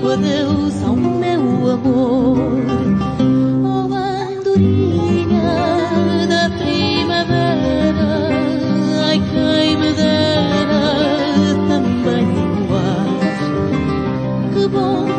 digo adeus ao meu amor. Oh, andorinha da primavera, ai quem me dera também voar. Que bom